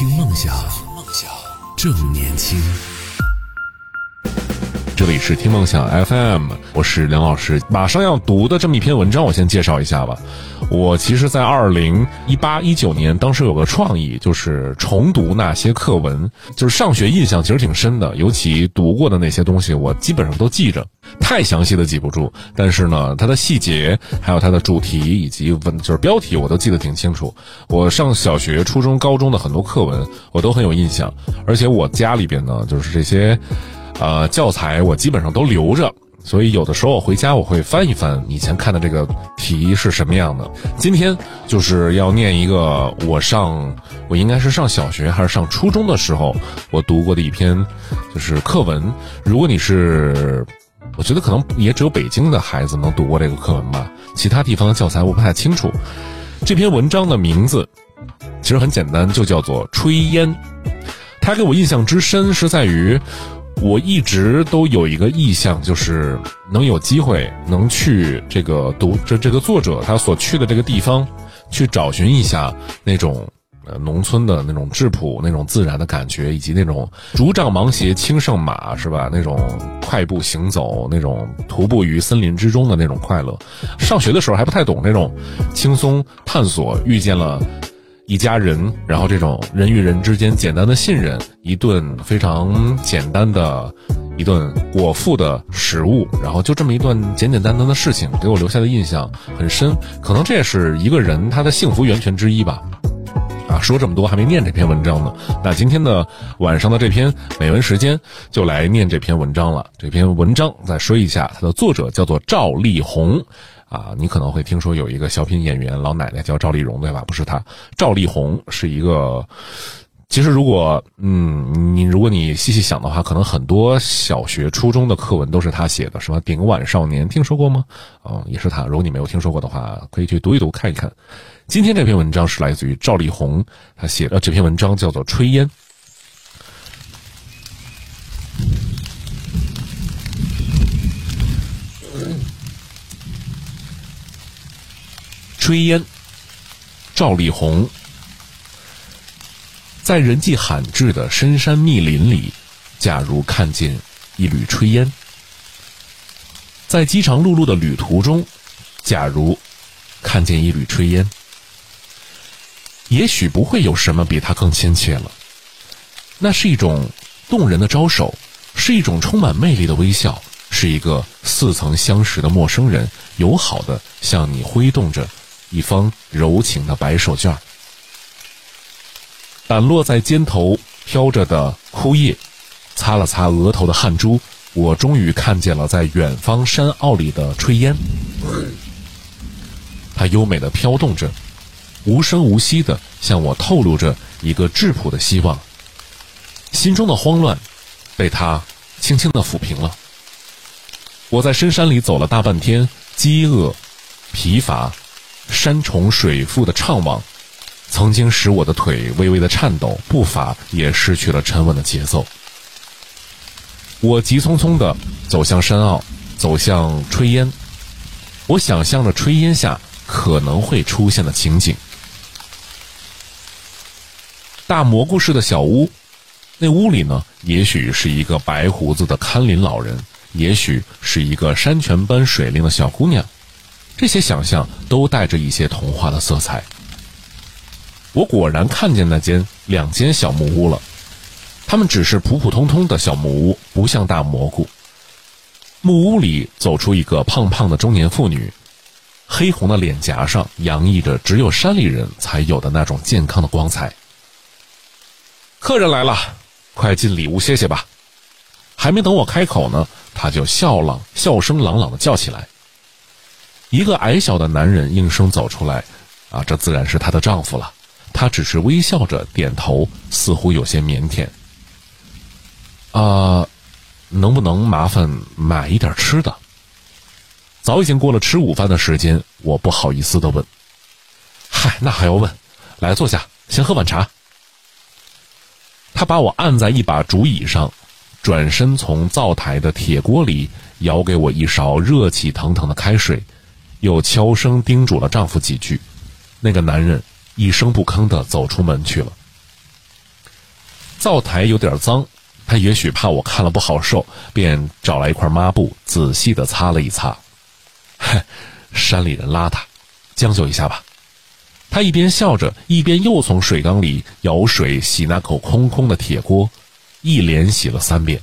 听梦想，梦想正年轻。这里是听梦想 FM，我是梁老师。马上要读的这么一篇文章，我先介绍一下吧。我其实，在二零一八一九年，当时有个创意，就是重读那些课文。就是上学印象其实挺深的，尤其读过的那些东西，我基本上都记着。太详细的记不住，但是呢，它的细节，还有它的主题以及文，就是标题，我都记得挺清楚。我上小学、初中、高中的很多课文，我都很有印象。而且我家里边呢，就是这些。呃，教材我基本上都留着，所以有的时候我回家我会翻一翻以前看的这个题是什么样的。今天就是要念一个我上我应该是上小学还是上初中的时候我读过的一篇就是课文。如果你是，我觉得可能也只有北京的孩子能读过这个课文吧，其他地方的教材我不太清楚。这篇文章的名字其实很简单，就叫做《炊烟》。它给我印象之深是在于。我一直都有一个意向，就是能有机会能去这个读这这个作者他所去的这个地方，去找寻一下那种呃农村的那种质朴、那种自然的感觉，以及那种竹杖芒鞋轻胜马是吧？那种快步行走、那种徒步于森林之中的那种快乐。上学的时候还不太懂那种轻松探索，遇见了。一家人，然后这种人与人之间简单的信任，一顿非常简单的一顿果腹的食物，然后就这么一段简简单单的事情，给我留下的印象很深。可能这也是一个人他的幸福源泉之一吧。啊，说这么多还没念这篇文章呢。那今天的晚上的这篇美文时间就来念这篇文章了。这篇文章再说一下，它的作者叫做赵丽宏。啊，你可能会听说有一个小品演员老奶奶叫赵丽蓉，对吧？不是她，赵丽红是一个。其实，如果嗯，你如果你细细想的话，可能很多小学、初中的课文都是他写的，什么《顶碗少年》，听说过吗？哦，也是他。如果你没有听说过的话，可以去读一读、看一看。今天这篇文章是来自于赵丽红，他写的这篇文章叫做《炊烟》。炊烟，赵丽红。在人迹罕至的深山密林里，假如看见一缕炊烟；在饥肠辘辘的旅途中，假如看见一缕炊烟，也许不会有什么比它更亲切了。那是一种动人的招手，是一种充满魅力的微笑，是一个似曾相识的陌生人，友好的向你挥动着。一方柔情的白手绢掸落在肩头飘着的枯叶，擦了擦额头的汗珠，我终于看见了在远方山坳里的炊烟。它优美的飘动着，无声无息的向我透露着一个质朴的希望。心中的慌乱，被它轻轻的抚平了。我在深山里走了大半天，饥饿、疲乏。山重水复的怅惘，曾经使我的腿微微的颤抖，步伐也失去了沉稳的节奏。我急匆匆地走向山坳，走向炊烟。我想象着炊烟下可能会出现的情景：大蘑菇似的小屋，那屋里呢，也许是一个白胡子的看林老人，也许是一个山泉般水灵的小姑娘。这些想象都带着一些童话的色彩。我果然看见那间两间小木屋了，它们只是普普通通的小木屋，不像大蘑菇。木屋里走出一个胖胖的中年妇女，黑红的脸颊上洋溢着只有山里人才有的那种健康的光彩。客人来了，快进里屋歇歇吧。还没等我开口呢，她就笑朗笑声朗朗的叫起来。一个矮小的男人应声走出来，啊，这自然是她的丈夫了。他只是微笑着点头，似乎有些腼腆。啊，能不能麻烦买一点吃的？早已经过了吃午饭的时间，我不好意思的问。嗨，那还要问？来坐下，先喝碗茶。他把我按在一把竹椅上，转身从灶台的铁锅里舀给我一勺热气腾腾的开水。又悄声叮嘱了丈夫几句，那个男人一声不吭的走出门去了。灶台有点脏，他也许怕我看了不好受，便找来一块抹布，仔细的擦了一擦。嗨，山里人邋遢，将就一下吧。他一边笑着，一边又从水缸里舀水洗那口空空的铁锅，一连洗了三遍。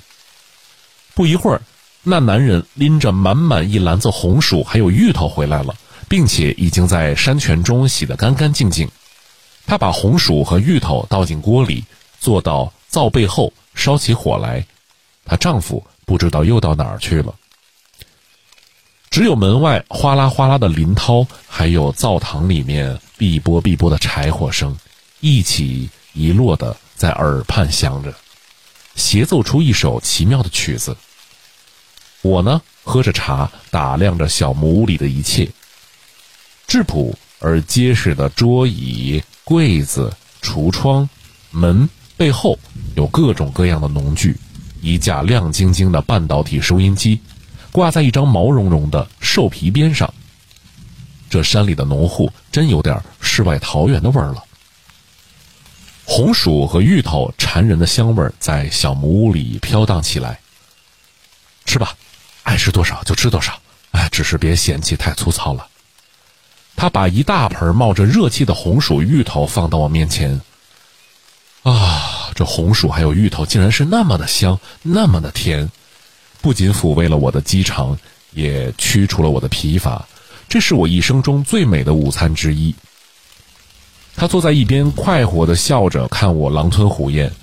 不一会儿，那男人拎着满满一篮子红薯还有芋头回来了，并且已经在山泉中洗得干干净净。他把红薯和芋头倒进锅里，坐到灶背后烧起火来。她丈夫不知道又到哪儿去了。只有门外哗啦哗啦的林涛，还有灶堂里面碧波碧波的柴火声，一起一落的在耳畔响着，协奏出一首奇妙的曲子。我呢，喝着茶，打量着小木屋里的一切，质朴而结实的桌椅。柜子、橱窗、门背后有各种各样的农具，一架亮晶晶的半导体收音机挂在一张毛茸茸的兽皮边上。这山里的农户真有点世外桃源的味儿了。红薯和芋头馋人的香味在小木屋里飘荡起来。吃吧，爱吃多少就吃多少，哎，只是别嫌弃太粗糙了。他把一大盆冒着热气的红薯芋头放到我面前。啊，这红薯还有芋头竟然是那么的香，那么的甜，不仅抚慰了我的饥肠，也驱除了我的疲乏。这是我一生中最美的午餐之一。他坐在一边，快活的笑着看我狼吞虎咽，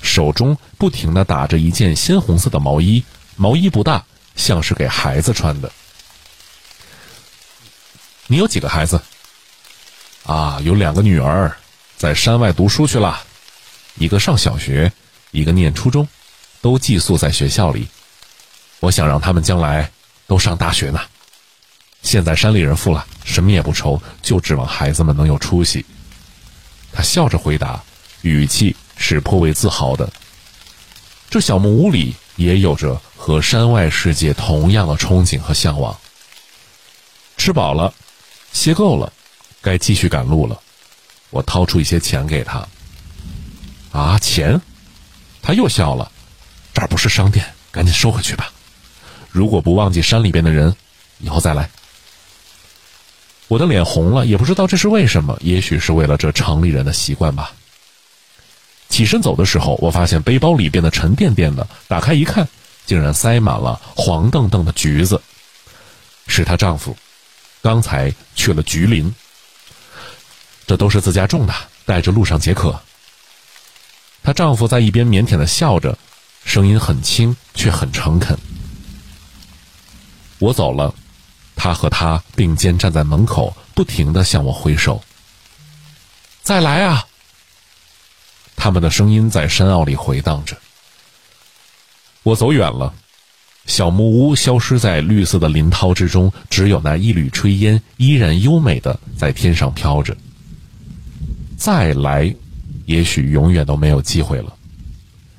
手中不停的打着一件鲜红色的毛衣，毛衣不大，像是给孩子穿的。你有几个孩子？啊，有两个女儿，在山外读书去了，一个上小学，一个念初中，都寄宿在学校里。我想让他们将来都上大学呢。现在山里人富了，什么也不愁，就指望孩子们能有出息。他笑着回答，语气是颇为自豪的。这小木屋里也有着和山外世界同样的憧憬和向往。吃饱了。歇够了，该继续赶路了。我掏出一些钱给他。啊，钱？他又笑了。这儿不是商店，赶紧收回去吧。如果不忘记山里边的人，以后再来。我的脸红了，也不知道这是为什么，也许是为了这城里人的习惯吧。起身走的时候，我发现背包里变得沉甸甸的，打开一看，竟然塞满了黄澄澄的橘子。是她丈夫。刚才去了橘林，这都是自家种的，带着路上解渴。她丈夫在一边腼腆的笑着，声音很轻却很诚恳。我走了，他和他并肩站在门口，不停的向我挥手。再来啊！他们的声音在山坳里回荡着。我走远了。小木屋消失在绿色的林涛之中，只有那一缕炊烟依然优美的在天上飘着。再来，也许永远都没有机会了。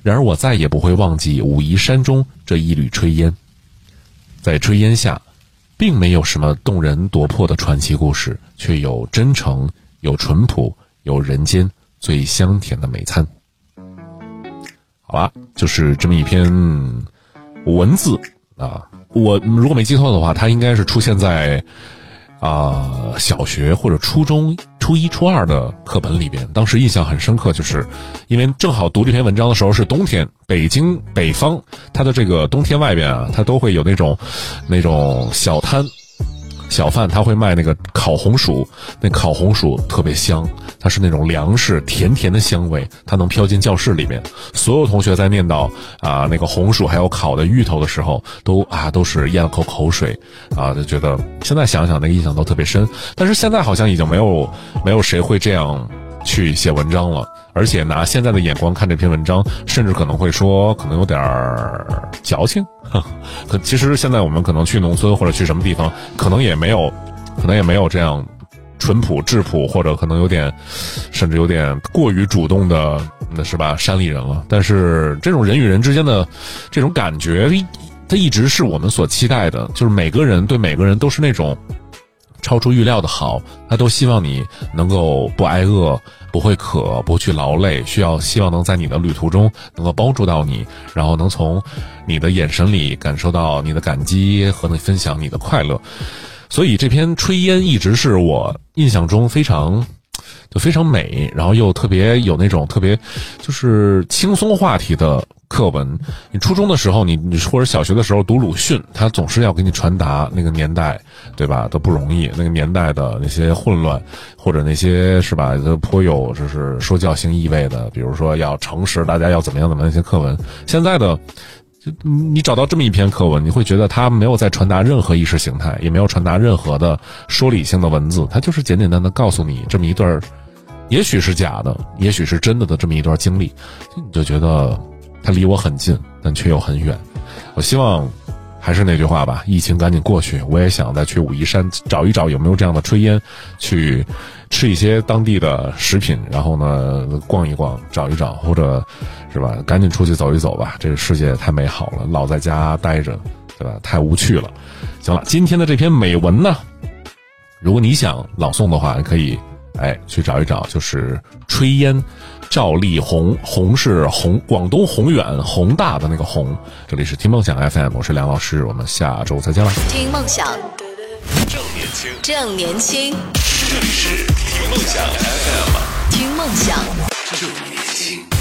然而，我再也不会忘记武夷山中这一缕炊烟。在炊烟下，并没有什么动人夺魄的传奇故事，却有真诚，有淳朴，有人间最香甜的美餐。好了，就是这么一篇。文字啊，我如果没记错的话，它应该是出现在啊小学或者初中初一初二的课本里边。当时印象很深刻，就是因为正好读这篇文章的时候是冬天，北京北方它的这个冬天外边啊，它都会有那种那种小摊。小贩他会卖那个烤红薯，那烤红薯特别香，它是那种粮食甜甜的香味，它能飘进教室里面。所有同学在念叨啊那个红薯还有烤的芋头的时候，都啊都是咽了口口水，啊就觉得现在想想那个印象都特别深。但是现在好像已经没有没有谁会这样去写文章了。而且拿现在的眼光看这篇文章，甚至可能会说可能有点儿矫情。可 其实现在我们可能去农村或者去什么地方，可能也没有，可能也没有这样淳朴质朴，或者可能有点，甚至有点过于主动的，那是吧？山里人了。但是这种人与人之间的这种感觉，它一直是我们所期待的，就是每个人对每个人都是那种。超出预料的好，他都希望你能够不挨饿不会渴，不去劳累，需要希望能在你的旅途中能够帮助到你，然后能从你的眼神里感受到你的感激和你分享你的快乐。所以这篇炊烟一直是我印象中非常。就非常美，然后又特别有那种特别，就是轻松话题的课文。你初中的时候，你你或者小学的时候读鲁迅，他总是要给你传达那个年代，对吧？都不容易，那个年代的那些混乱，或者那些是吧，都颇有就是说教性意味的。比如说要诚实，大家要怎么样怎么样那些课文。现在的。就你找到这么一篇课文，你会觉得它没有在传达任何意识形态，也没有传达任何的说理性的文字，它就是简简单单告诉你这么一段也许是假的，也许是真的的这么一段经历，你就觉得它离我很近，但却又很远。我希望。还是那句话吧，疫情赶紧过去。我也想再去武夷山找一找有没有这样的炊烟，去吃一些当地的食品，然后呢逛一逛，找一找，或者，是吧？赶紧出去走一走吧。这个世界太美好了，老在家待着，对吧？太无趣了。行了，今天的这篇美文呢，如果你想朗诵的话，可以哎去找一找，就是炊烟。赵丽宏，宏是宏，广东宏远宏大的那个宏。这里是听梦想 FM，我是梁老师，我们下周再见了。听梦想，正年轻，正年轻。这里是听梦想 FM，听梦想，正年轻。